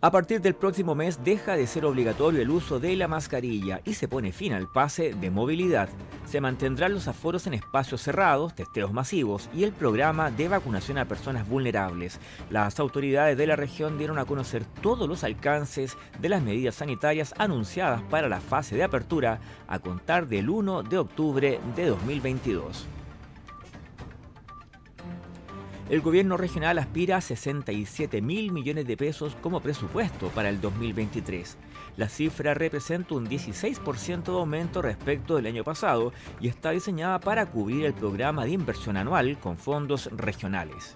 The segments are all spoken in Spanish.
A partir del próximo mes deja de ser obligatorio el uso de la mascarilla y se pone fin al pase de movilidad. Se mantendrán los aforos en espacios cerrados, testeos masivos y el programa de vacunación a personas vulnerables. Las autoridades de la región dieron a conocer todos los alcances de las medidas sanitarias anunciadas para la fase de apertura a contar del 1 de octubre de 2022. El gobierno regional aspira a 67 mil millones de pesos como presupuesto para el 2023. La cifra representa un 16% de aumento respecto del año pasado y está diseñada para cubrir el programa de inversión anual con fondos regionales.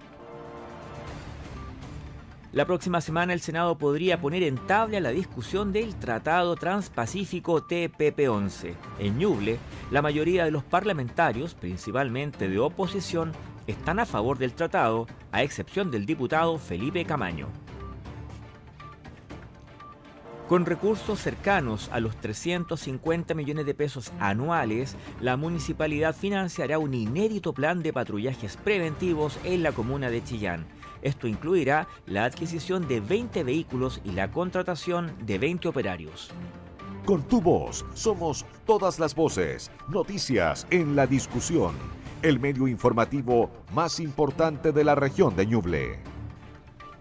La próxima semana el Senado podría poner en tabla la discusión del Tratado Transpacífico TPP-11. En Ñuble, la mayoría de los parlamentarios, principalmente de oposición, están a favor del tratado, a excepción del diputado Felipe Camaño. Con recursos cercanos a los 350 millones de pesos anuales, la municipalidad financiará un inédito plan de patrullajes preventivos en la comuna de Chillán. Esto incluirá la adquisición de 20 vehículos y la contratación de 20 operarios. Con tu voz, somos todas las voces. Noticias en la discusión el medio informativo más importante de la región de Ñuble.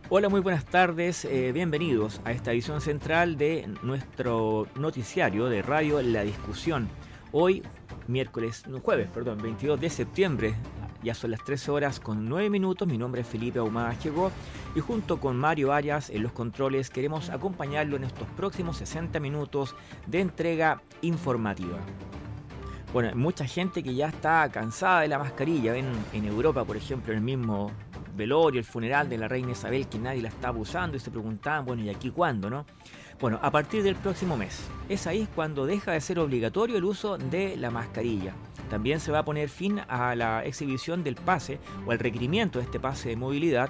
Hola, muy buenas tardes, eh, bienvenidos a esta edición central de nuestro noticiario de Radio La Discusión. Hoy, miércoles, no, jueves, perdón, 22 de septiembre, ya son las 13 horas con 9 minutos, mi nombre es Felipe Ahumada llegó y junto con Mario Arias en los controles queremos acompañarlo en estos próximos 60 minutos de entrega informativa. Bueno, mucha gente que ya está cansada de la mascarilla. Ven en Europa, por ejemplo, el mismo velorio, el funeral de la reina Isabel, que nadie la está abusando y se preguntaban, bueno, ¿y aquí cuándo, no? Bueno, a partir del próximo mes. Es ahí cuando deja de ser obligatorio el uso de la mascarilla. También se va a poner fin a la exhibición del pase o al requerimiento de este pase de movilidad,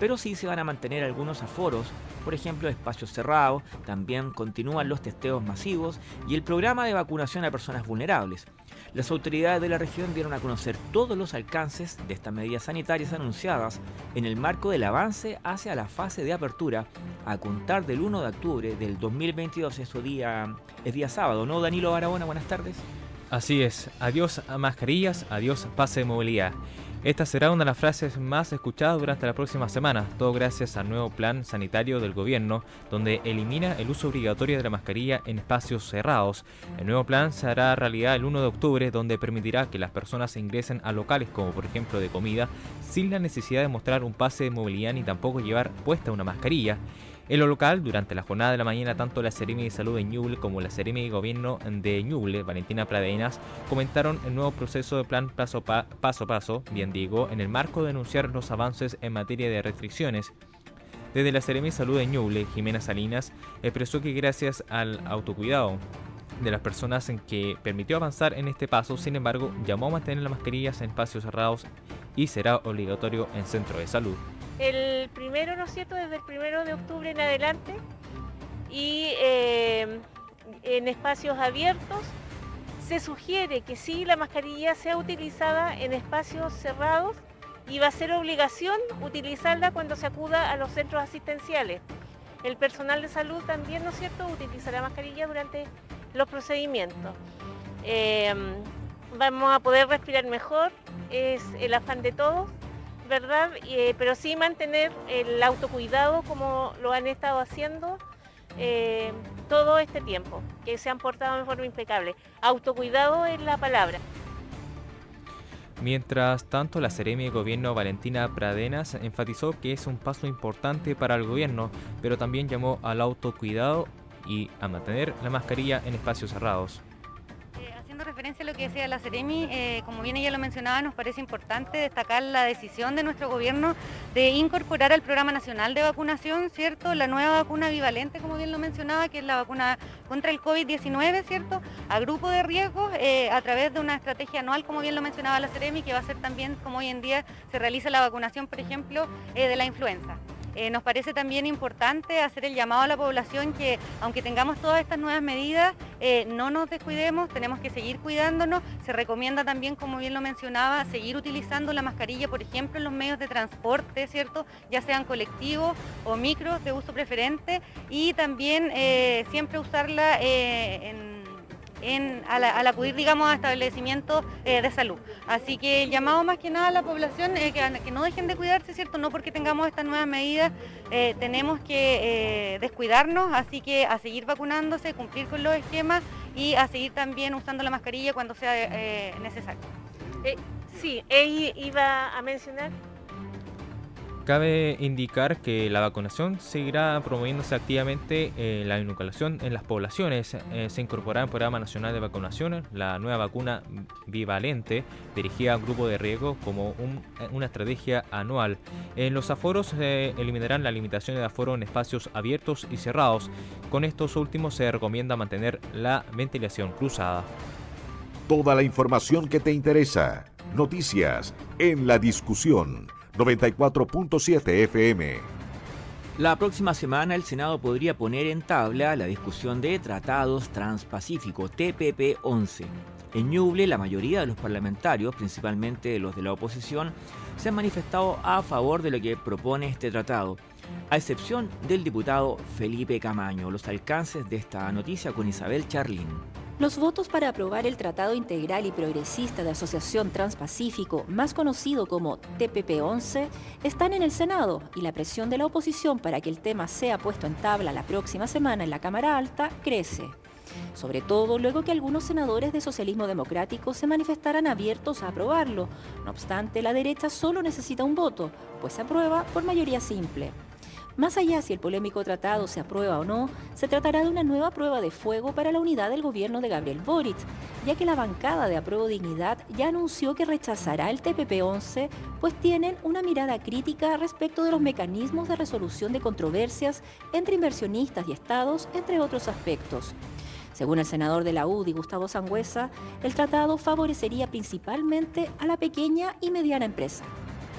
pero sí se van a mantener algunos aforos por ejemplo, espacios cerrados, también continúan los testeos masivos y el programa de vacunación a personas vulnerables. Las autoridades de la región dieron a conocer todos los alcances de estas medidas sanitarias anunciadas en el marco del avance hacia la fase de apertura a contar del 1 de octubre del 2022. Eso día, es día sábado, ¿no, Danilo Barahona? Buenas tardes. Así es, adiós a mascarillas, adiós pase de movilidad. Esta será una de las frases más escuchadas durante la próxima semana, todo gracias al nuevo plan sanitario del gobierno, donde elimina el uso obligatorio de la mascarilla en espacios cerrados. El nuevo plan se hará realidad el 1 de octubre, donde permitirá que las personas ingresen a locales como por ejemplo de comida, sin la necesidad de mostrar un pase de movilidad ni tampoco llevar puesta una mascarilla. En lo local, durante la jornada de la mañana, tanto la Seremi de Salud de Ñuble como la Seremi de Gobierno de Ñuble, Valentina Pradenas, comentaron el nuevo proceso de plan paso, a paso, bien digo, en el marco de anunciar los avances en materia de restricciones. Desde la Seremi de Salud de Ñuble, Jimena Salinas, expresó que gracias al autocuidado de las personas en que permitió avanzar en este paso, sin embargo, llamó a mantener las mascarillas en espacios cerrados y será obligatorio en centro de salud el primero, ¿no es cierto?, desde el primero de octubre en adelante y eh, en espacios abiertos se sugiere que sí la mascarilla sea utilizada en espacios cerrados y va a ser obligación utilizarla cuando se acuda a los centros asistenciales. El personal de salud también, ¿no es cierto?, utilizará mascarilla durante los procedimientos. Eh, vamos a poder respirar mejor, es el afán de todos ¿verdad? Eh, pero sí mantener el autocuidado como lo han estado haciendo eh, todo este tiempo, que se han portado de forma impecable. Autocuidado es la palabra. Mientras tanto, la Seremi de Gobierno Valentina Pradenas enfatizó que es un paso importante para el gobierno, pero también llamó al autocuidado y a mantener la mascarilla en espacios cerrados haciendo referencia a lo que decía la Ceremi, eh, como bien ella lo mencionaba, nos parece importante destacar la decisión de nuestro gobierno de incorporar al Programa Nacional de Vacunación, ¿cierto? La nueva vacuna bivalente, como bien lo mencionaba, que es la vacuna contra el COVID-19, ¿cierto? A grupo de riesgos eh, a través de una estrategia anual, como bien lo mencionaba la Ceremi, que va a ser también como hoy en día se realiza la vacunación, por ejemplo, de la influenza. Eh, nos parece también importante hacer el llamado a la población que aunque tengamos todas estas nuevas medidas, eh, no nos descuidemos, tenemos que seguir cuidándonos. Se recomienda también, como bien lo mencionaba, seguir utilizando la mascarilla, por ejemplo, en los medios de transporte, ¿cierto? Ya sean colectivos o micros de uso preferente y también eh, siempre usarla en al, acudir, digamos, a establecimientos eh, de salud. Así que el llamado más que nada a la población es que, no dejen de cuidarse, ¿cierto? No porque tengamos estas nuevas medidas eh, tenemos que eh, descuidarnos, así que a seguir vacunándose, cumplir con los esquemas y a seguir también usando la mascarilla cuando sea necesario. sí, ella iba a mencionar Cabe indicar que la vacunación seguirá promoviéndose activamente eh, la inoculación en las poblaciones. Eh, se incorporará al Programa Nacional de Vacunación la nueva vacuna bivalente dirigida a grupo de riesgo como una estrategia anual. En los aforos se eliminarán las limitaciones de aforo en espacios abiertos y cerrados. Con estos últimos se recomienda mantener la ventilación cruzada. Toda la información que te interesa. Noticias en la discusión 94.7 FM. La próxima semana el Senado podría poner en tabla la discusión de Tratados Transpacífico TPP-11. En Ñuble, la mayoría de los parlamentarios, principalmente los de la oposición, se han manifestado a favor de lo que propone este tratado, a excepción del diputado Felipe Camaño. Los alcances de esta noticia con Isabel Charlín. Los votos para aprobar el Tratado Integral y Progresista de Asociación Transpacífico, más conocido como TPP-11, están en el Senado y la presión de la oposición para que el tema sea puesto en tabla la próxima semana en la Cámara Alta crece. Sobre todo luego que algunos senadores de socialismo democrático se manifestaran abiertos a aprobarlo. No obstante, la derecha solo necesita un voto, pues se aprueba por mayoría simple. Más allá si el polémico tratado se aprueba o no, se tratará de una nueva prueba de fuego para la unidad del gobierno de Gabriel Boric, ya que la bancada de Apruebo Dignidad ya anunció que rechazará el TPP-11, pues tienen una mirada crítica respecto de los mecanismos de resolución de controversias entre inversionistas y estados, entre otros aspectos. Según el senador de la UDI, Gustavo Sangüesa, el tratado favorecería principalmente a la pequeña y mediana empresa.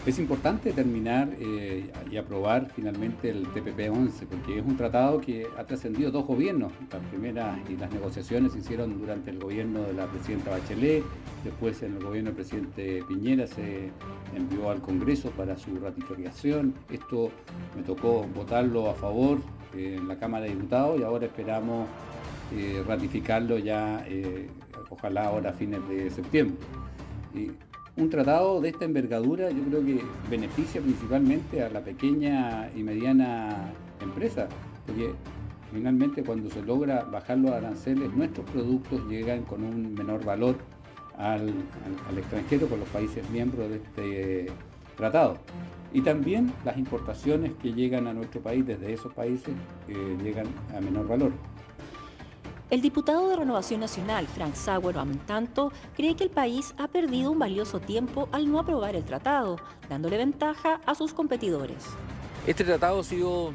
Es importante terminar eh, y aprobar finalmente el TPP-11 porque es un tratado que ha trascendido dos gobiernos. La primera y las negociaciones se hicieron durante el gobierno de la presidenta Bachelet, después en el gobierno del presidente Piñera se envió al Congreso para su ratificación. Esto me tocó votarlo a favor eh, en la Cámara de Diputados y ahora esperamos eh, ratificarlo ya, ojalá ahora a fines de septiembre un tratado de esta envergadura yo creo que beneficia principalmente a la pequeña y mediana empresa, porque finalmente cuando se logra bajar los aranceles, nuestros productos llegan con un menor valor al, extranjero, con los países miembros de este tratado. Y también las importaciones que llegan a nuestro país desde esos países eh, llegan a menor valor. El diputado de Renovación Nacional, Frank Sauer, en tanto, cree que el país ha perdido un valioso tiempo al no aprobar el tratado, dándole ventaja a sus competidores. Este tratado ha sido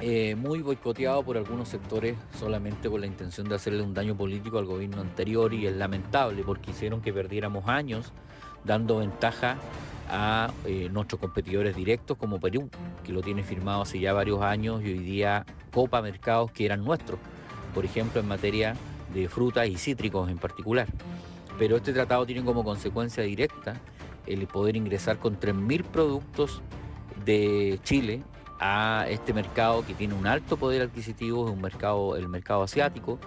eh, muy boicoteado por algunos sectores solamente con la intención de hacerle un daño político al gobierno anterior y es lamentable porque hicieron que perdiéramos años dando ventaja a eh, nuestros competidores directos como Perú, que lo tiene firmado hace ya varios años y hoy día copa mercados que eran nuestros por ejemplo, en materia de frutas y cítricos en particular. Pero este tratado tiene como consecuencia directa el poder ingresar con 3.000 productos de Chile a este mercado que tiene un alto poder adquisitivo, es un mercado, el mercado asiático,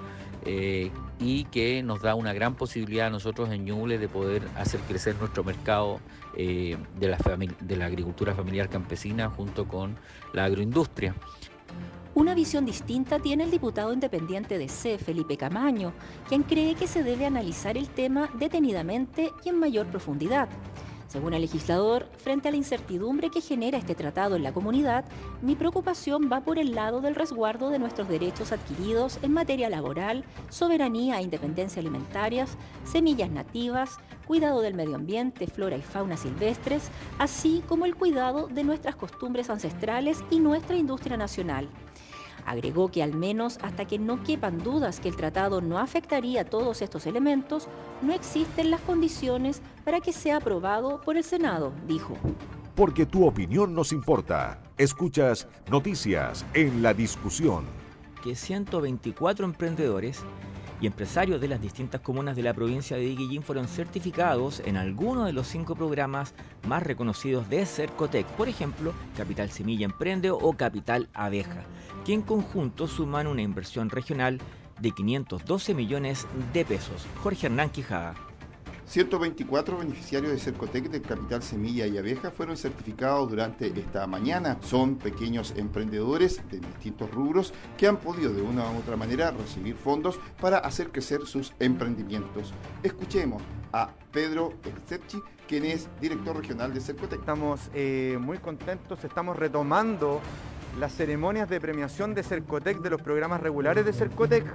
eh, y que nos da una gran posibilidad a nosotros en Ñuble de poder hacer crecer nuestro mercado eh, de, la de la agricultura familiar campesina junto con la agroindustria. Una visión distinta tiene el diputado independiente de C, Felipe Camaño, quien cree que se debe analizar el tema detenidamente y en mayor profundidad. Según el legislador, frente a la incertidumbre que genera este tratado en la comunidad, mi preocupación va por el lado del resguardo de nuestros derechos adquiridos en materia laboral, soberanía e independencia alimentarias, semillas nativas, cuidado del medio ambiente, flora y fauna silvestres, así como el cuidado de nuestras costumbres ancestrales y nuestra industria nacional. Agregó que al menos hasta que no quepan dudas que el tratado no afectaría todos estos elementos, no existen las condiciones para que sea aprobado por el Senado, dijo. Porque tu opinión nos importa. Escuchas noticias en la discusión. Que 124 emprendedores y empresarios de las distintas comunas de la provincia de Guillín fueron certificados en alguno de los cinco programas más reconocidos de Cercotec, por ejemplo, Capital Semilla Emprende o Capital Abeja, que en conjunto suman una inversión regional de 512 millones de pesos. Jorge Hernán Quijada. 124 beneficiarios de Cercotec del Capital Semilla y Abeja fueron certificados durante esta mañana. Son pequeños emprendedores de distintos rubros que han podido de una u otra manera recibir fondos para hacer crecer sus emprendimientos. Escuchemos a Pedro Elcepchi, quien es director regional de Cercotec. Estamos eh, muy contentos, estamos retomando las ceremonias de premiación de Cercotec, de los programas regulares de Cercotec.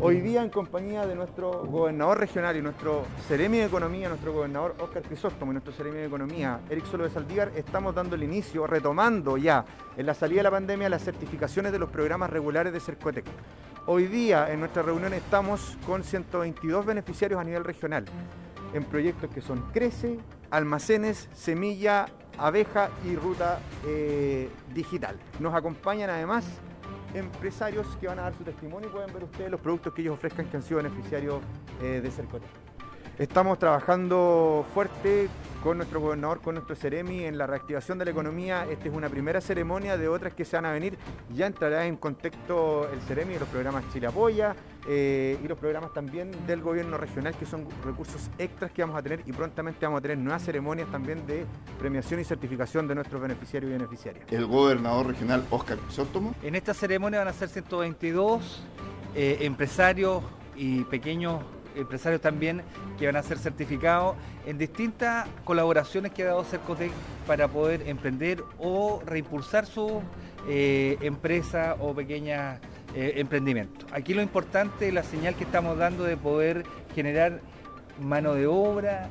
Hoy día en compañía de nuestro gobernador regional y nuestro Ceremi de Economía, nuestro gobernador Óscar Crisóstomo y nuestro Ceremi de Economía, Eric Solo de Saldívar, estamos dando el inicio, retomando ya en la salida de la pandemia las certificaciones de los programas regulares de Cercotec. Hoy día en nuestra reunión estamos con 122 beneficiarios a nivel regional en proyectos que son Crece, Almacenes, Semilla, abeja y ruta eh, digital. Nos acompañan además empresarios que van a dar su testimonio y pueden ver ustedes los productos que ellos ofrezcan que han sido beneficiarios eh, de Cercote. Estamos trabajando fuerte con nuestro gobernador, con nuestro Ceremi en la reactivación de la economía. Esta es una primera ceremonia de otras que se van a venir. Ya entrará en contexto el Ceremi y los programas Chile Apoya eh, y los programas también del gobierno regional, que son recursos extras que vamos a tener y prontamente vamos a tener nuevas ceremonias también de premiación y certificación de nuestros beneficiarios y beneficiarias. El gobernador regional Oscar Crisóstomo. En esta ceremonia van a ser 122 eh, empresarios y pequeños empresarios también que van a ser certificados en distintas colaboraciones que ha dado Cercotec para poder emprender o reimpulsar su eh, empresa o pequeña eh, emprendimiento. Aquí lo importante es la señal que estamos dando de poder generar mano de obra,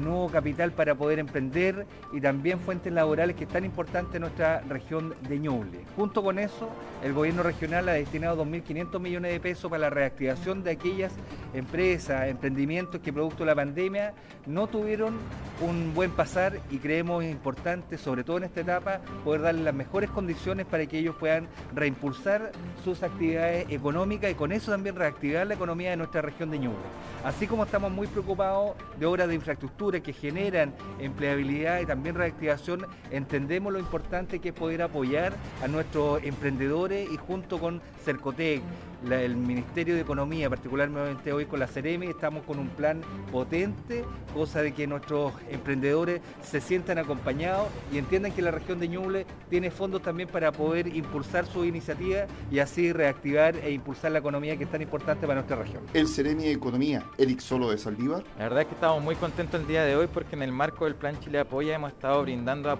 nuevo capital para poder emprender y también fuentes laborales que es tan importante en nuestra región de Ñuble. Junto con eso, el gobierno regional ha destinado 2.500 millones de pesos para la reactivación de aquellas empresas, emprendimientos que producto de la pandemia no tuvieron un buen pasar y creemos importante, sobre todo en esta etapa, poder darles las mejores condiciones para que ellos puedan reimpulsar sus actividades económicas y con eso también reactivar la economía de nuestra región de Ñuble. Así como estamos muy preocupados de obras de infraestructura que generan empleabilidad y también reactivación, entendemos lo importante que es poder apoyar a nuestros emprendedores y junto con Cercotec, el Ministerio de Economía, particularmente hoy con la Ceremi, estamos con un plan potente, cosa de que nuestros emprendedores se sientan acompañados y entiendan que la región de Ñuble tiene fondos también para poder impulsar su iniciativa y así reactivar e impulsar la economía que es tan importante para nuestra región. El Ceremi de Economía, Eric Solo de Saldívar. La verdad es que estamos muy contentos el día de hoy porque en el marco del Plan Chile Apoya hemos estado brindando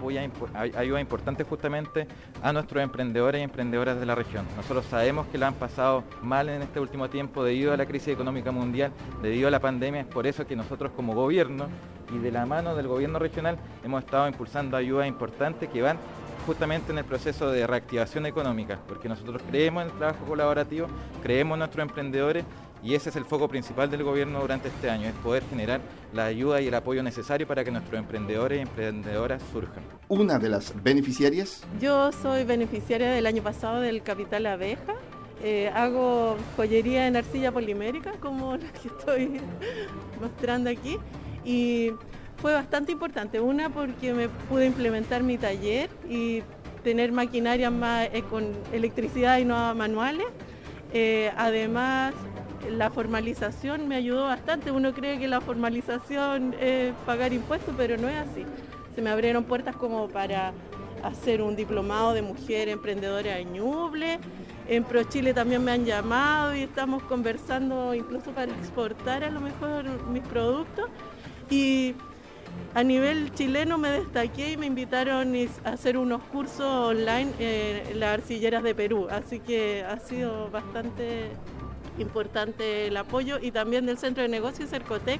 ayuda importante justamente a nuestros emprendedores y emprendedoras de la región. Nosotros sabemos que la han pasado mal en este último tiempo debido a la crisis económica mundial, debido a la pandemia. Es por eso que nosotros como gobierno y de la mano del gobierno regional hemos estado impulsando ayudas importantes que van justamente en el proceso de reactivación económica, porque nosotros creemos en el trabajo colaborativo, creemos nuestros emprendedores y ese es el foco principal del gobierno durante este año, es poder generar la ayuda y el apoyo necesario para que nuestros emprendedores y emprendedoras surjan. Una de las beneficiarias. Yo soy beneficiaria del año pasado del Capital Abeja eh, hago joyería en arcilla polimérica, como la que estoy mostrando aquí, y fue bastante importante. Una porque me pude implementar mi taller y tener maquinaria más eh, con electricidad y no manuales. Eh, además, la formalización me ayudó bastante. Uno cree que la formalización es pagar impuestos, pero no es así. Se me abrieron puertas como para hacer un diplomado de mujer emprendedora en Ñuble en ProChile también me han llamado y estamos conversando incluso para exportar a lo mejor mis productos. Y a nivel chileno me destaqué y me invitaron a hacer unos cursos online en las arcilleras de Perú, así que ha sido bastante importante el apoyo y también del Centro de Negocios Cercotec,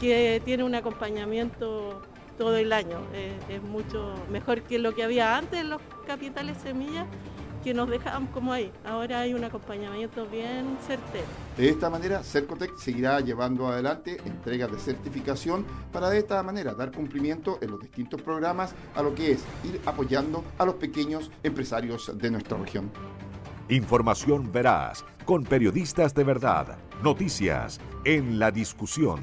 que tiene un acompañamiento todo el año. es mucho mejor que lo que había antes en los capitales semillas que nos dejaban como ahí. Ahora hay un acompañamiento bien certero. De esta manera, Cercotec seguirá llevando adelante entregas de certificación para de esta manera dar cumplimiento en los distintos programas a lo que es ir apoyando a los pequeños empresarios de nuestra región. Información veraz, con periodistas de verdad, noticias en la discusión.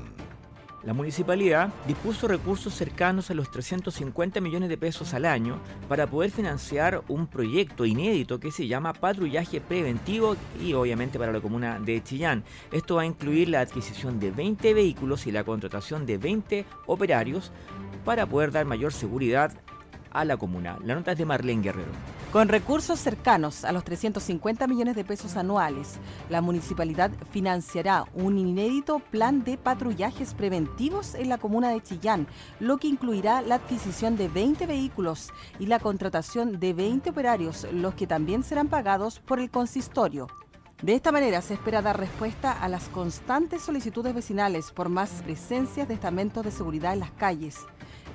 La municipalidad dispuso recursos cercanos a los 350 millones de pesos al año para poder financiar un proyecto inédito que se llama patrullaje preventivo y obviamente para la comuna de Chillán. Esto va a incluir la adquisición de 20 vehículos y la contratación de 20 operarios para poder dar mayor seguridad a la comuna. La nota es de Marlene Guerrero. Con recursos cercanos a los 350 millones de pesos anuales, la municipalidad financiará un inédito plan de patrullajes preventivos en la comuna de Chillán, lo que incluirá la adquisición de 20 vehículos y la contratación de 20 operarios, los que también serán pagados por el consistorio. De esta manera se espera dar respuesta a las constantes solicitudes vecinales por más presencias de estamentos de seguridad en las calles.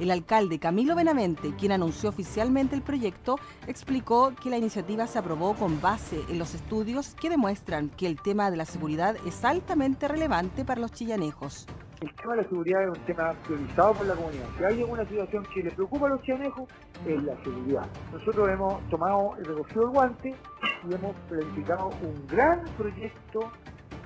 El alcalde Camilo Benavente, quien anunció oficialmente el proyecto, explicó que la iniciativa se aprobó con base en los estudios que demuestran que el tema de la seguridad es altamente relevante para los chillanejos. El tema de la seguridad es un tema priorizado por la comunidad. Si hay alguna situación que le preocupa a los chillanejos, es la seguridad. Nosotros hemos tomado el recogido del guante y hemos planificado un gran proyecto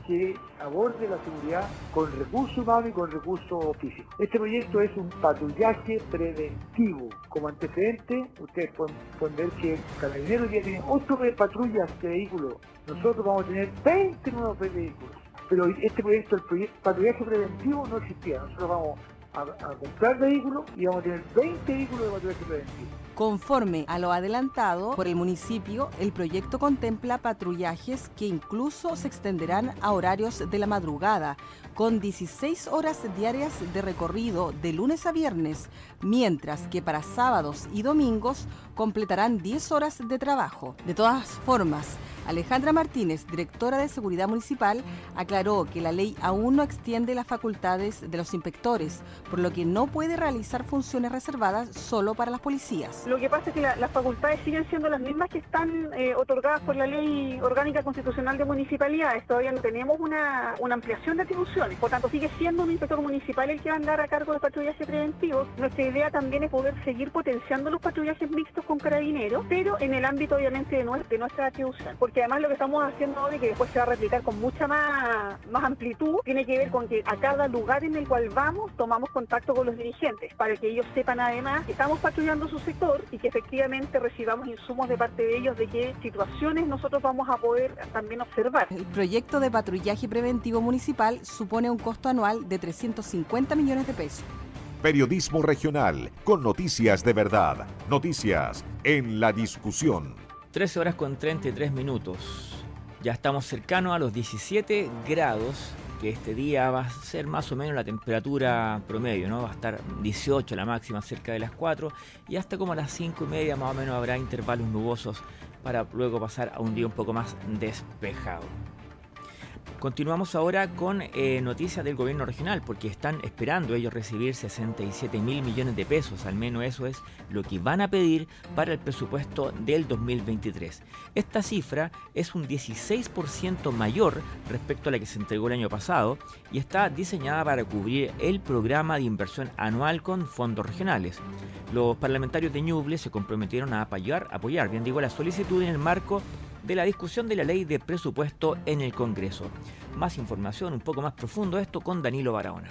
que aborde la seguridad con recursos humanos y con recursos físicos. Este proyecto es un patrullaje preventivo. Como antecedente, ustedes pueden, ver que Carabineros ya tiene 8 patrullas de vehículos. Nosotros vamos a tener 20 nuevos vehículos. Pero este proyecto, el proyecto patrullaje preventivo, no existía. Nosotros vamos a, a comprar vehículos y vamos a tener 20 vehículos de patrullaje preventivo. Conforme a lo adelantado por el municipio, el proyecto contempla patrullajes que incluso se extenderán a horarios de la madrugada, con 16 horas diarias de recorrido de lunes a viernes, mientras que para sábados y domingos completarán 10 horas de trabajo. De todas formas, Alejandra Martínez, directora de Seguridad Municipal, aclaró que la ley aún no extiende las facultades de los inspectores, por lo que no puede realizar funciones reservadas solo para las policías. Lo que pasa es que las facultades siguen siendo las mismas que están eh, otorgadas por la Ley Orgánica Constitucional de Municipalidades. Todavía no tenemos una, ampliación de atribuciones, por tanto sigue siendo un inspector municipal el que va a andar a cargo de patrullaje preventivo. Nuestra idea también es poder seguir potenciando los patrullajes mixtos con carabineros, pero en el ámbito obviamente de, nuestra, de nuestra atribución que además lo que estamos haciendo hoy, que después se va a replicar con mucha más, más amplitud, tiene que ver con que a cada lugar en el cual vamos tomamos contacto con los dirigentes, para que ellos sepan además que estamos patrullando su sector y que efectivamente recibamos insumos de parte de ellos de qué situaciones nosotros vamos a poder también observar. El proyecto de patrullaje preventivo municipal supone un costo anual de 350 millones de pesos. Periodismo regional, con noticias de verdad, noticias en la discusión. 13 horas con 33 minutos. Ya estamos cercanos a los 17 grados, que este día va a ser más o menos la temperatura promedio, ¿no? Va a estar 18 la máxima cerca de las 4 y hasta como a las 5 y media más o menos habrá intervalos nubosos para luego pasar a un día un poco más despejado. Continuamos ahora con eh, noticias del gobierno regional, porque están esperando ellos recibir 67 mil millones de pesos, al menos eso es lo que van a pedir para el presupuesto del 2023. Esta cifra es un 16% mayor respecto a la que se entregó el año pasado y está diseñada para cubrir el programa de inversión anual con fondos regionales. Los parlamentarios de Ñuble se comprometieron a apoyar, apoyar bien digo, la solicitud en el marco de la discusión de la ley de presupuesto en el Congreso. Más información, un poco más profundo esto con Danilo Barahona.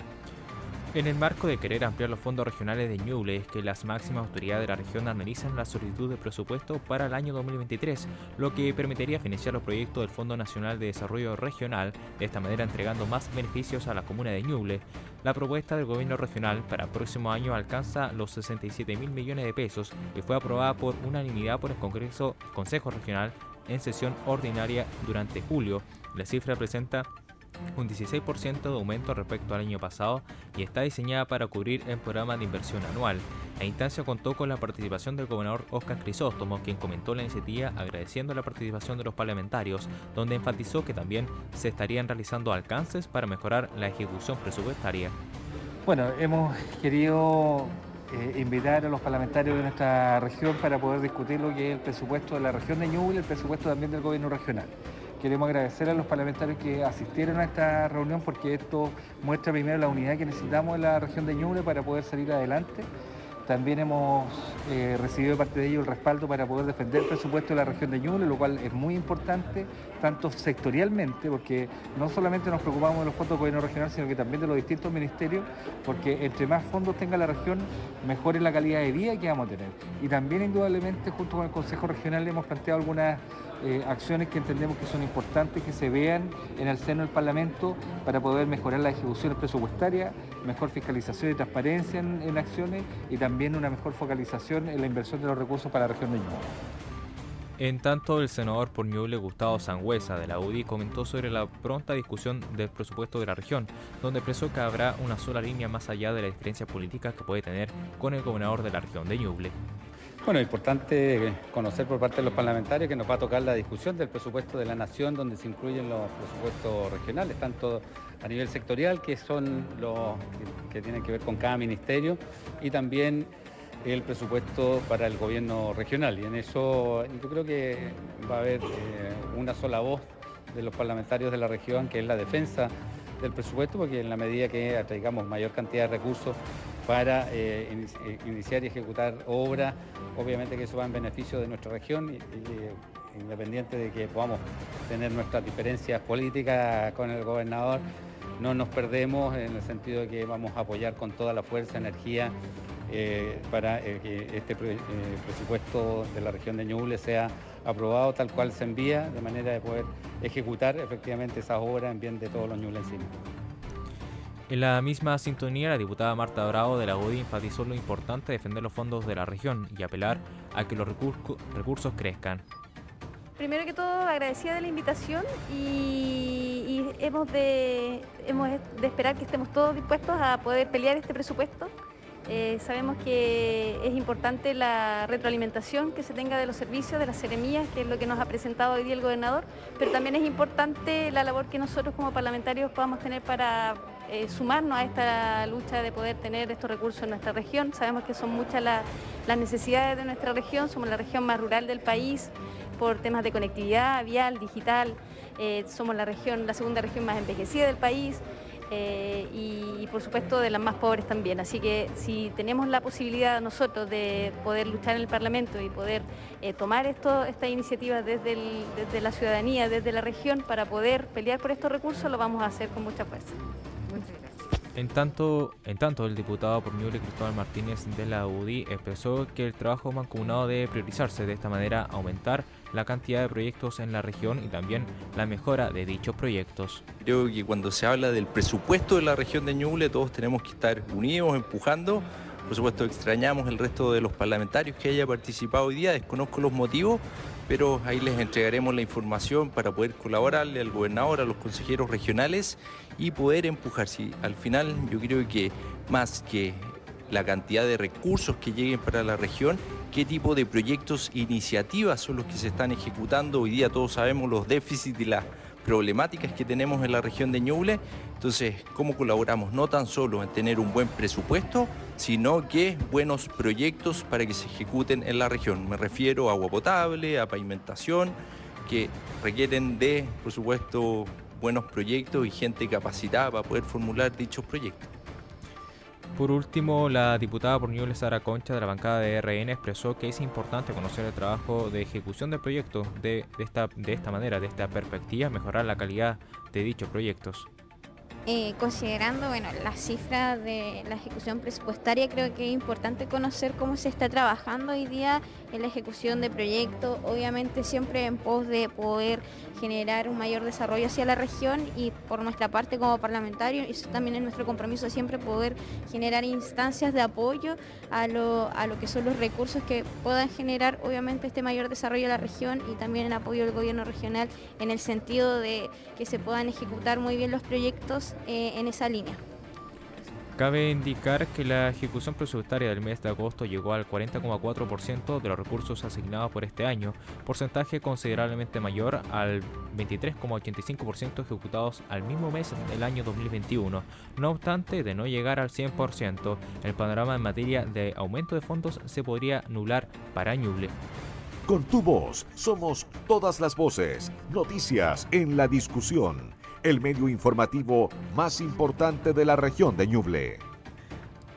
En el marco de querer ampliar los fondos regionales de Ñuble, es que las máximas autoridades de la región analizan la solicitud de presupuesto para el año 2023, lo que permitiría financiar los proyectos del Fondo Nacional de Desarrollo Regional, de esta manera entregando más beneficios a la comuna de Ñuble. La propuesta del gobierno regional para el próximo año alcanza los 67 mil millones de pesos y fue aprobada por unanimidad por el Congreso Consejo Regional en sesión ordinaria durante julio. La cifra presenta un 16% de aumento respecto al año pasado y está diseñada para cubrir el programa de inversión anual. La instancia contó con la participación del gobernador Oscar Crisóstomo, quien comentó la iniciativa agradeciendo la participación de los parlamentarios, donde enfatizó que también se estarían realizando alcances para mejorar la ejecución presupuestaria. Bueno, hemos querido eh, invitar a los parlamentarios de nuestra región para poder discutir lo que es el presupuesto de la región de Ñuble y el presupuesto también del gobierno regional. Queremos agradecer a los parlamentarios que asistieron a esta reunión porque esto muestra primero la unidad que necesitamos en la región de Ñuble para poder salir adelante también hemos eh, recibido de parte de ellos el respaldo para poder defender el presupuesto de la región de Ñuble, lo cual es muy importante, tanto sectorialmente, porque no solamente nos preocupamos de los fondos del gobierno regional, sino que también de los distintos ministerios, porque entre más fondos tenga la región, mejor es la calidad de vida que vamos a tener. Y también, indudablemente, junto con el Consejo Regional, hemos planteado algunas eh, acciones que entendemos que son importantes que se vean en el seno del Parlamento para poder mejorar las ejecuciones presupuestarias, mejor fiscalización y transparencia en, acciones y también una mejor focalización en la inversión de los recursos para la región de Ñuble. En tanto, el senador por Ñuble Gustavo Sangüesa de la UDI comentó sobre la pronta discusión del presupuesto de la región, donde expresó que habrá una sola línea más allá de la diferencia política que puede tener con el gobernador de la región de Ñuble. Bueno, importante conocer por parte de los parlamentarios que nos va a tocar la discusión del presupuesto de la nación, donde se incluyen los presupuestos regionales, tanto a nivel sectorial, que son los que, tienen que ver con cada ministerio, y también el presupuesto para el gobierno regional. Y en eso yo creo que va a haber eh, una sola voz de los parlamentarios de la región, que es la defensa del presupuesto, porque en la medida que atraigamos mayor cantidad de recursos para eh, eh, iniciar y ejecutar obras. Obviamente que eso va en beneficio de nuestra región, y, independiente de que podamos tener nuestras diferencias políticas con el gobernador, no nos perdemos en el sentido de que vamos a apoyar con toda la fuerza, energía, eh, para que este presupuesto de la región de Ñuble sea aprobado tal cual se envía, de manera de poder ejecutar efectivamente esas obras en bien de todos los ñublenses. En la misma sintonía, la diputada Marta Bravo de la UDI enfatizó lo importante de defender los fondos de la región y apelar a que los recursos crezcan. Primero que todo, agradecida de la invitación y, hemos, de, esperar que estemos todos dispuestos a poder pelear este presupuesto. Eh, sabemos que es importante la retroalimentación que se tenga de los servicios, de las seremías, que es lo que nos ha presentado hoy día el gobernador, pero también es importante la labor que nosotros como parlamentarios podamos tener para eh, sumarnos a esta lucha de poder tener estos recursos en nuestra región. Sabemos que son muchas las necesidades de nuestra región, somos la región más rural del país por temas de conectividad vial, digital, eh, somos la región, la segunda región más envejecida del país. Eh, y, por supuesto de las más pobres también. Así que si tenemos la posibilidad nosotros de poder luchar en el Parlamento y poder tomar esto, esta desde la ciudadanía, desde la región, para poder pelear por estos recursos, lo vamos a hacer con mucha fuerza. En tanto, el diputado por Ñuble Cristóbal Martínez de la UDI expresó que el trabajo mancomunado debe priorizarse, de esta manera aumentar la cantidad de proyectos en la región y también la mejora de dichos proyectos. Creo que cuando se habla del presupuesto de la región de Ñuble todos tenemos que estar unidos, empujando. Por supuesto extrañamos el resto de los parlamentarios que haya participado hoy día, desconozco los motivos, pero ahí les entregaremos la información para poder colaborarle al gobernador, a los consejeros regionales y poder empujar. Si al final yo creo que más que la cantidad de recursos que lleguen para la región, qué tipo de proyectos iniciativas son los que se están ejecutando. Hoy día todos sabemos los déficits y las problemáticas que tenemos en la región de Ñuble. Entonces, ¿cómo colaboramos? No tan solo en tener un buen presupuesto, sino que buenos proyectos para que se ejecuten en la región. Me refiero a agua potable, a pavimentación, que requieren de, por supuesto, buenos proyectos y gente capacitada para poder formular dichos proyectos. Por último, la diputada por Ñuble Sara Concha de la bancada de RN expresó que es importante conocer el trabajo de ejecución del proyecto de, esta, de esta manera, de esta perspectiva, mejorar la calidad de dichos proyectos. Eh, considerando bueno, la cifra de la ejecución presupuestaria, creo que es importante conocer cómo se está trabajando hoy día en la ejecución de proyectos, obviamente siempre en pos de poder generar un mayor desarrollo hacia la región y por nuestra parte como parlamentario, eso también es nuestro compromiso siempre poder generar instancias de apoyo a lo, a lo que son los recursos que puedan generar obviamente este mayor desarrollo de la región y también en apoyo del gobierno regional en el sentido de que se puedan ejecutar muy bien los proyectos eh, en esa línea. Cabe indicar que la ejecución presupuestaria del mes de agosto llegó al 40,4% de los recursos asignados por este año, porcentaje considerablemente mayor al 23,85% ejecutados al mismo mes del año 2021. No obstante, de no llegar al 100%, el panorama en materia de aumento de fondos se podría nular para Ñuble. Con tu voz somos todas las voces, noticias en la discusión el medio informativo más importante de la región de Ñuble.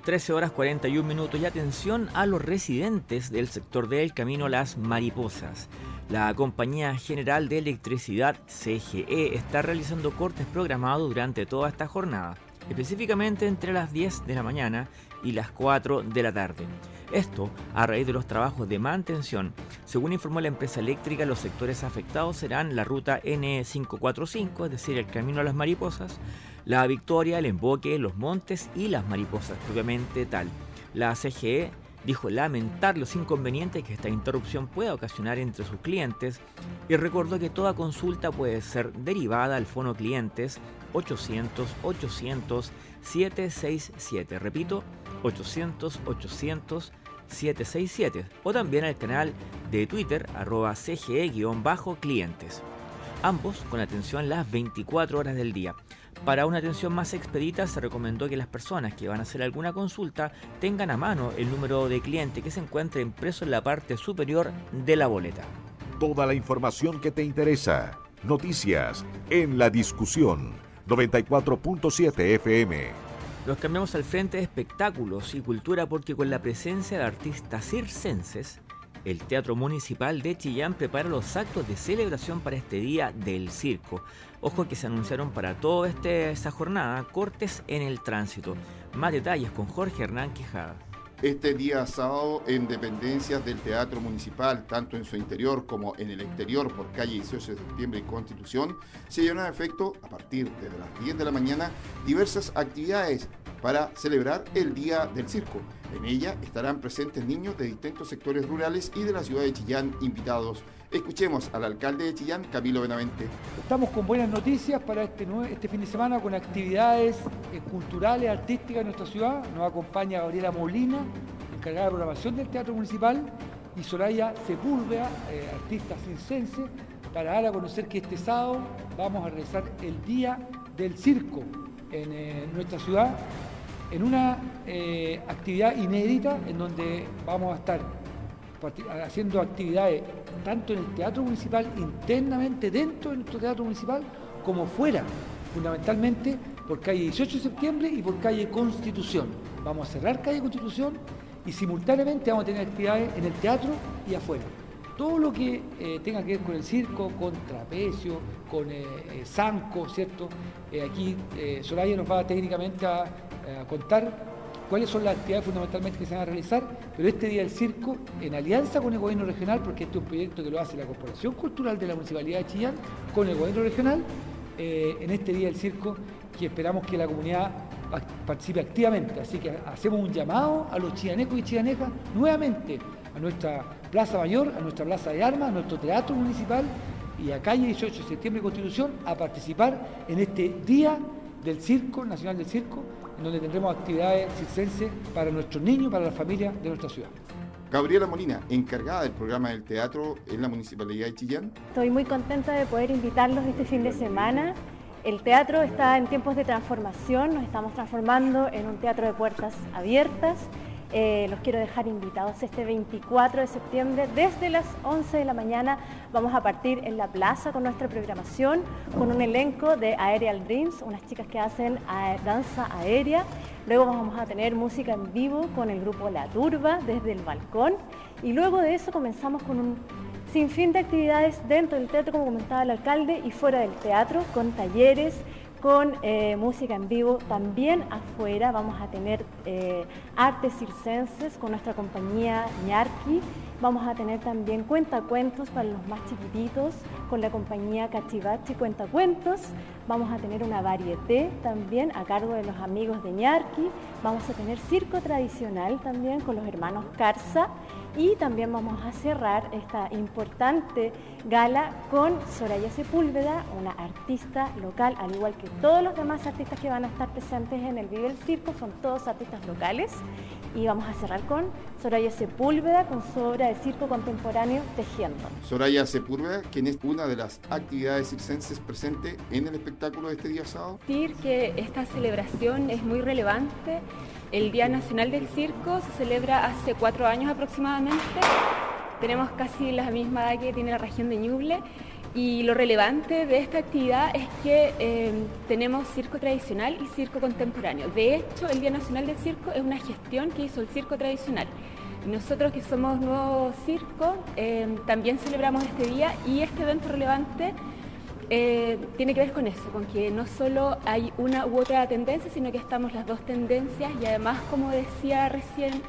13 horas 41 minutos y atención a los residentes del sector del Camino Las Mariposas. La Compañía General de Electricidad CGE está realizando cortes programados durante toda esta jornada, específicamente entre las 10 de la mañana y las 4 de la tarde. Esto a raíz de los trabajos de mantención. Según informó la empresa eléctrica, los sectores afectados serán la ruta N545, es decir, el Camino a las Mariposas, la Victoria, el Emboque, los Montes y las Mariposas, propiamente tal. La CGE dijo lamentar los inconvenientes que esta interrupción pueda ocasionar entre sus clientes y recordó que toda consulta puede ser derivada al fono clientes 800 800 767. Repito, 800-800-767 o también al canal de Twitter arroba CGE-clientes. Ambos con atención las 24 horas del día. Para una atención más expedita se recomendó que las personas que van a hacer alguna consulta tengan a mano el número de cliente que se encuentra impreso en la parte superior de la boleta. Toda la información que te interesa. Noticias en la discusión. 94.7 FM. Los cambiamos al frente de espectáculos y cultura porque con la presencia de artistas circenses, el Teatro Municipal de Chillán prepara los actos de celebración para este día del circo. Ojo que se anunciaron para toda esta jornada cortes en el tránsito. Más detalles con Jorge Hernán Quijada. Este día sábado en dependencias del Teatro Municipal, tanto en su interior como en el exterior por calle 18 de septiembre y Constitución, se llevan a efecto a partir de las 10 de la mañana diversas actividades para celebrar el Día del Circo. En ella estarán presentes niños de distintos sectores rurales y de la ciudad de Chillán invitados. Escuchemos al alcalde de Chillán, Camilo Benavente. Estamos con buenas noticias para este, este fin de semana con actividades eh, culturales, artísticas en nuestra ciudad. Nos acompaña Gabriela Molina, encargada de programación del Teatro Municipal, y Soraya Sepúlveda, eh, artista circense, para dar a conocer que este sábado vamos a realizar el Día del Circo en eh, nuestra ciudad en una actividad inédita en donde vamos a estar haciendo actividades tanto en el teatro municipal, internamente dentro de nuestro teatro municipal, como fuera, fundamentalmente por calle 18 de septiembre y por calle Constitución. Vamos a cerrar calle Constitución y simultáneamente vamos a tener actividades en el teatro y afuera. Todo lo que eh, tenga que ver con el circo, con trapecio, con eh, zanco, ¿cierto? aquí Soraya nos va técnicamente a contar cuáles son las actividades fundamentalmente que se van a realizar, pero este Día del Circo, en alianza con el Gobierno Regional, porque este es un proyecto que lo hace la Corporación Cultural de la Municipalidad de Chillán, con el Gobierno Regional, eh, en este Día del Circo, que esperamos que la comunidad participe activamente. Así que hacemos un llamado a los chillanecos y chillanejas nuevamente a nuestra Plaza Mayor, a nuestra Plaza de Armas, a nuestro Teatro Municipal y a calle 18 de septiembre de Constitución a participar en este Día del Circo, Nacional del Circo, donde tendremos actividades circenses para nuestros niños, para la familia de nuestra ciudad. Gabriela Molina, encargada del programa del teatro en la Municipalidad de Chillán. Estoy muy contenta de poder invitarlos este fin de semana. El teatro está en tiempos de transformación, nos estamos transformando en un teatro de puertas abiertas eh, los quiero dejar invitados este 24 de septiembre desde las 11 de la mañana. Vamos a partir en la plaza con nuestra programación, con un elenco de Aerial Dreams, unas chicas que hacen danza aérea. Luego vamos a tener música en vivo con el grupo La Turba desde el balcón. Y luego de eso comenzamos con un sinfín de actividades dentro del teatro, como comentaba el alcalde, y fuera del teatro, con talleres, con eh, música en vivo. También afuera vamos a tener eh, artes circenses con nuestra compañía Ñarqui. Vamos a tener también cuentacuentos para los más chiquititos con la compañía Cachivachi Cuentacuentos. Vamos a tener una varieté también a cargo de los amigos de Ñarqui. Vamos a tener circo tradicional también con los hermanos Carza. Y también vamos a cerrar esta importante gala con Soraya Sepúlveda, una artista local, al igual que todos los demás artistas que van a estar presentes en el Vive el Circo, son todos artistas locales. Y vamos a cerrar con Soraya Sepúlveda con su obra de circo contemporáneo Tejiendo. Soraya Sepúlveda, quien es una de las actividades circenses presente en el espectáculo de este día sábado. Decir que esta celebración es muy relevante. El Día Nacional del Circo se celebra hace cuatro años aproximadamente. Tenemos casi la misma edad que tiene la región de Ñuble y lo relevante de esta actividad es que eh, tenemos circo tradicional y circo contemporáneo. De hecho, el Día Nacional del Circo es una gestión que hizo el circo tradicional. Nosotros que somos nuevo circo eh, también celebramos este día y este evento relevante eh, tiene que ver con eso, con que no solo hay una u otra tendencia, sino que estamos las dos tendencias y además, como decía recién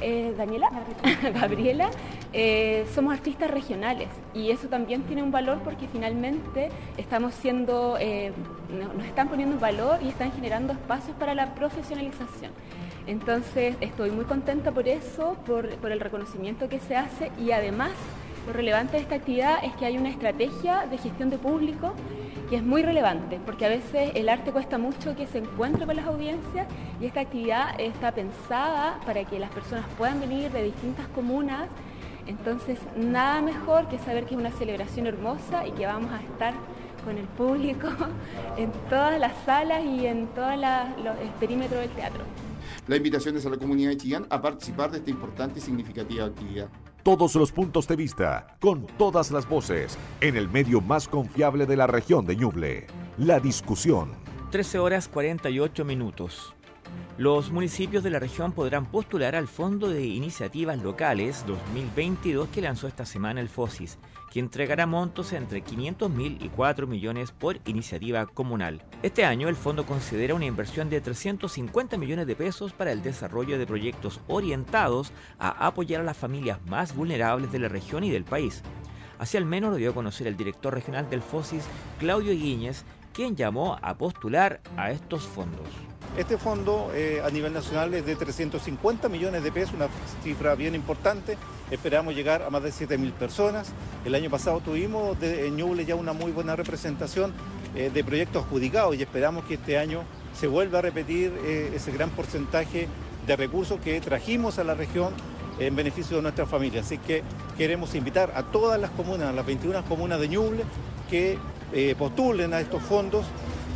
eh, Daniela, Gabriela, eh, somos artistas regionales y eso también tiene un valor porque finalmente estamos siendo, nos están poniendo un valor y están generando espacios para la profesionalización. Entonces estoy muy contenta por eso, por, por el reconocimiento que se hace y además lo relevante de esta actividad es que hay una estrategia de gestión de público que es muy relevante, porque a veces el arte cuesta mucho que se encuentre con las audiencias y esta actividad está pensada para que las personas puedan venir de distintas comunas. Entonces, nada mejor que saber que es una celebración hermosa y que vamos a estar con el público en todas las salas y en todo el perímetro del teatro. La invitación es a la comunidad de Chillán a participar de esta importante y significativa actividad. Todos los puntos de vista, con todas las voces, en el medio más confiable de la región de Ñuble. La discusión. 13 horas 48 minutos. Los municipios de la región podrán postular al Fondo de Iniciativas Locales 2022 que lanzó esta semana el FOSIS que entregará montos entre 500 mil y 4 millones por iniciativa comunal. Este año el fondo considera una inversión de 350 millones de pesos para el desarrollo de proyectos orientados a apoyar a las familias más vulnerables de la región y del país. Así al menos lo dio a conocer el director regional del FOSIS, Claudio Guíñez, quien llamó a postular a estos fondos. Este fondo eh, a nivel nacional es de 350 millones de pesos, una cifra bien importante. Esperamos llegar a más de 7.000 personas. El año pasado tuvimos en Ñuble ya una muy buena representación eh, de proyectos adjudicados y esperamos que este año se vuelva a repetir eh, ese gran porcentaje de recursos que trajimos a la región en beneficio de nuestra familia. Así que queremos invitar a todas las comunas, a las 21 comunas de Ñuble, que postulen a estos fondos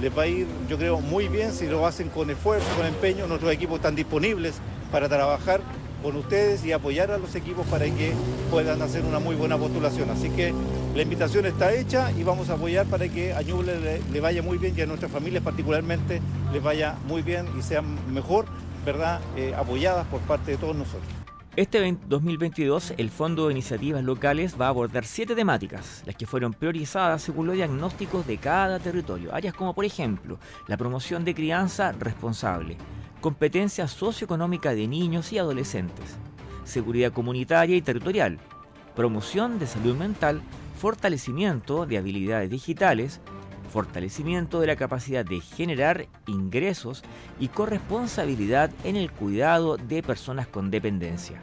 les va a ir, yo creo, muy bien si lo hacen con esfuerzo, con empeño. Nuestros equipos están disponibles para trabajar con ustedes y apoyar a los equipos para que puedan hacer una muy buena postulación. Así que la invitación está hecha y vamos a apoyar para que a Ñuble le, vaya muy bien y a nuestras familias particularmente les vaya muy bien y sean mejor, ¿verdad?, eh, apoyadas por parte de todos nosotros. Este 2022, el Fondo de Iniciativas Locales va a abordar siete temáticas, las que fueron priorizadas según los diagnósticos de cada territorio. Áreas como, por ejemplo, la promoción de crianza responsable, competencia socioeconómica de niños y adolescentes, seguridad comunitaria y territorial, promoción de salud mental, fortalecimiento de habilidades digitales, fortalecimiento de la capacidad de generar ingresos y corresponsabilidad en el cuidado de personas con dependencia.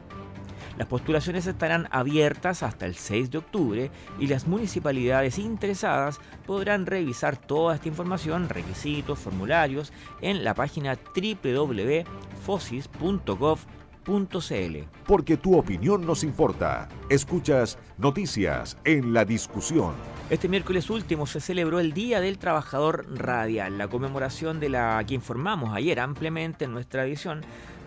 Las postulaciones estarán abiertas hasta el 6 de octubre y las municipalidades interesadas podrán revisar toda esta información, requisitos, formularios en la página www.fosis.gov porque tu opinión nos importa. Escuchas Noticias en la Discusión. Este miércoles último se celebró el Día del Trabajador Radial, la conmemoración de la que informamos ayer ampliamente en nuestra edición.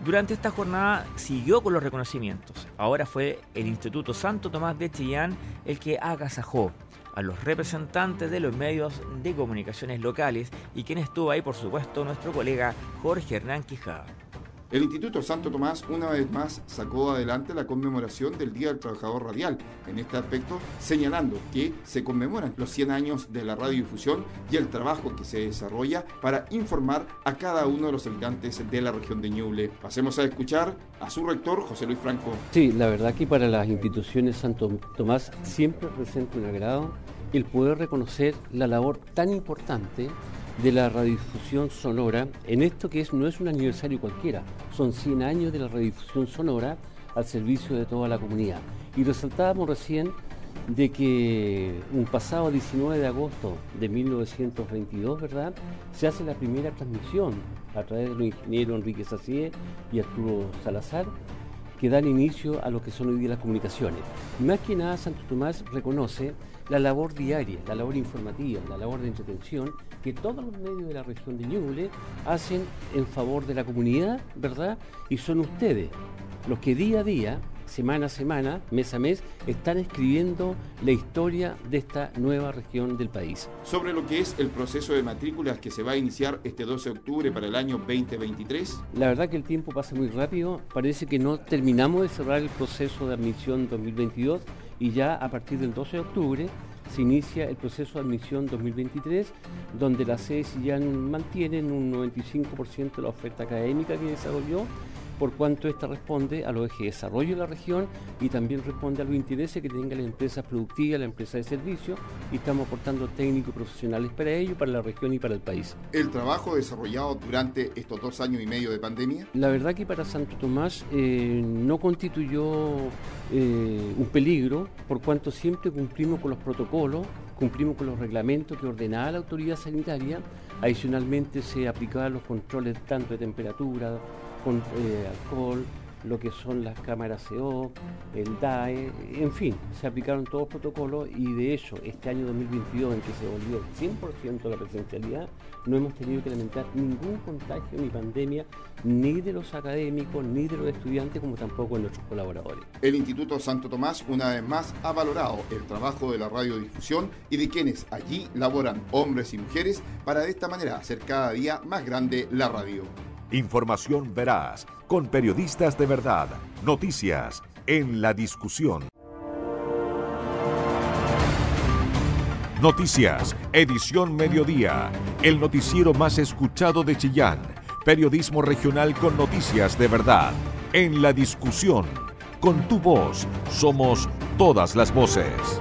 Durante esta jornada siguió con los reconocimientos. Ahora fue el Instituto Santo Tomás de Chillán el que agasajó a los representantes de los medios de comunicaciones locales y quien estuvo ahí, por supuesto, nuestro colega Jorge Hernán Quijada. El Instituto Santo Tomás una vez más sacó adelante la conmemoración del Día del Trabajador Radial, en este aspecto señalando que se conmemoran los 100 años de la radiodifusión y el trabajo que se desarrolla para informar a cada uno de los habitantes de la región de Ñuble. Pasemos a escuchar a su rector, José Luis Franco. Sí, la verdad que para las instituciones Santo Tomás siempre presenta un agrado el poder reconocer la labor tan importante de la radiodifusión sonora en esto que es, no es un aniversario cualquiera, son 100 años de la radiodifusión sonora al servicio de toda la comunidad. Y resaltábamos recién de que un pasado 19 de agosto de 1922, ¿verdad?, se hace la primera transmisión a través de los ingenieros Enrique Sacié y Arturo Salazar, que dan inicio a lo que son hoy día las comunicaciones. más que nada, Santo Tomás reconoce la labor diaria, la labor informativa, la labor de entretención que todos los medios de la región de Ñuble hacen en favor de la comunidad, ¿verdad? Y son ustedes los que día a día, semana a semana, mes a mes, están escribiendo la historia de esta nueva región del país. Sobre lo que es el proceso de matrículas que se va a iniciar este 12 de octubre para el año 2023. La verdad que el tiempo pasa muy rápido, parece que no terminamos de cerrar el proceso de admisión 2022 y ya a partir del 12 de octubre se inicia el proceso de admisión 2023, donde la CES ya mantienen un 95% de la oferta académica que desarrolló por cuanto esta responde a los ejes de desarrollo de la región y también responde a los intereses que tengan las empresas productivas, las empresas de servicio y estamos aportando técnicos profesionales para ello, para la región y para el país. ¿El trabajo desarrollado durante estos dos años y medio de pandemia? La verdad que para Santo Tomás eh, no constituyó eh, un peligro por cuanto siempre cumplimos con los protocolos, cumplimos con los reglamentos que ordenaba la autoridad sanitaria, adicionalmente se aplicaban los controles tanto de temperatura, con eh, alcohol, lo que son las cámaras CO, el DAE, en fin, se aplicaron todos los protocolos y de hecho este año 2022 en que se volvió 100% la presencialidad, no hemos tenido que lamentar ningún contagio ni pandemia ni de los académicos ni de los estudiantes como tampoco de nuestros colaboradores. El Instituto Santo Tomás una vez más ha valorado el trabajo de la radiodifusión y de quienes allí laboran hombres y mujeres para de esta manera hacer cada día más grande la radio. Información veraz, con periodistas de verdad, noticias en la discusión. Noticias, edición mediodía, el noticiero más escuchado de Chillán, periodismo regional con noticias de verdad, en la discusión. Con tu voz, somos todas las voces.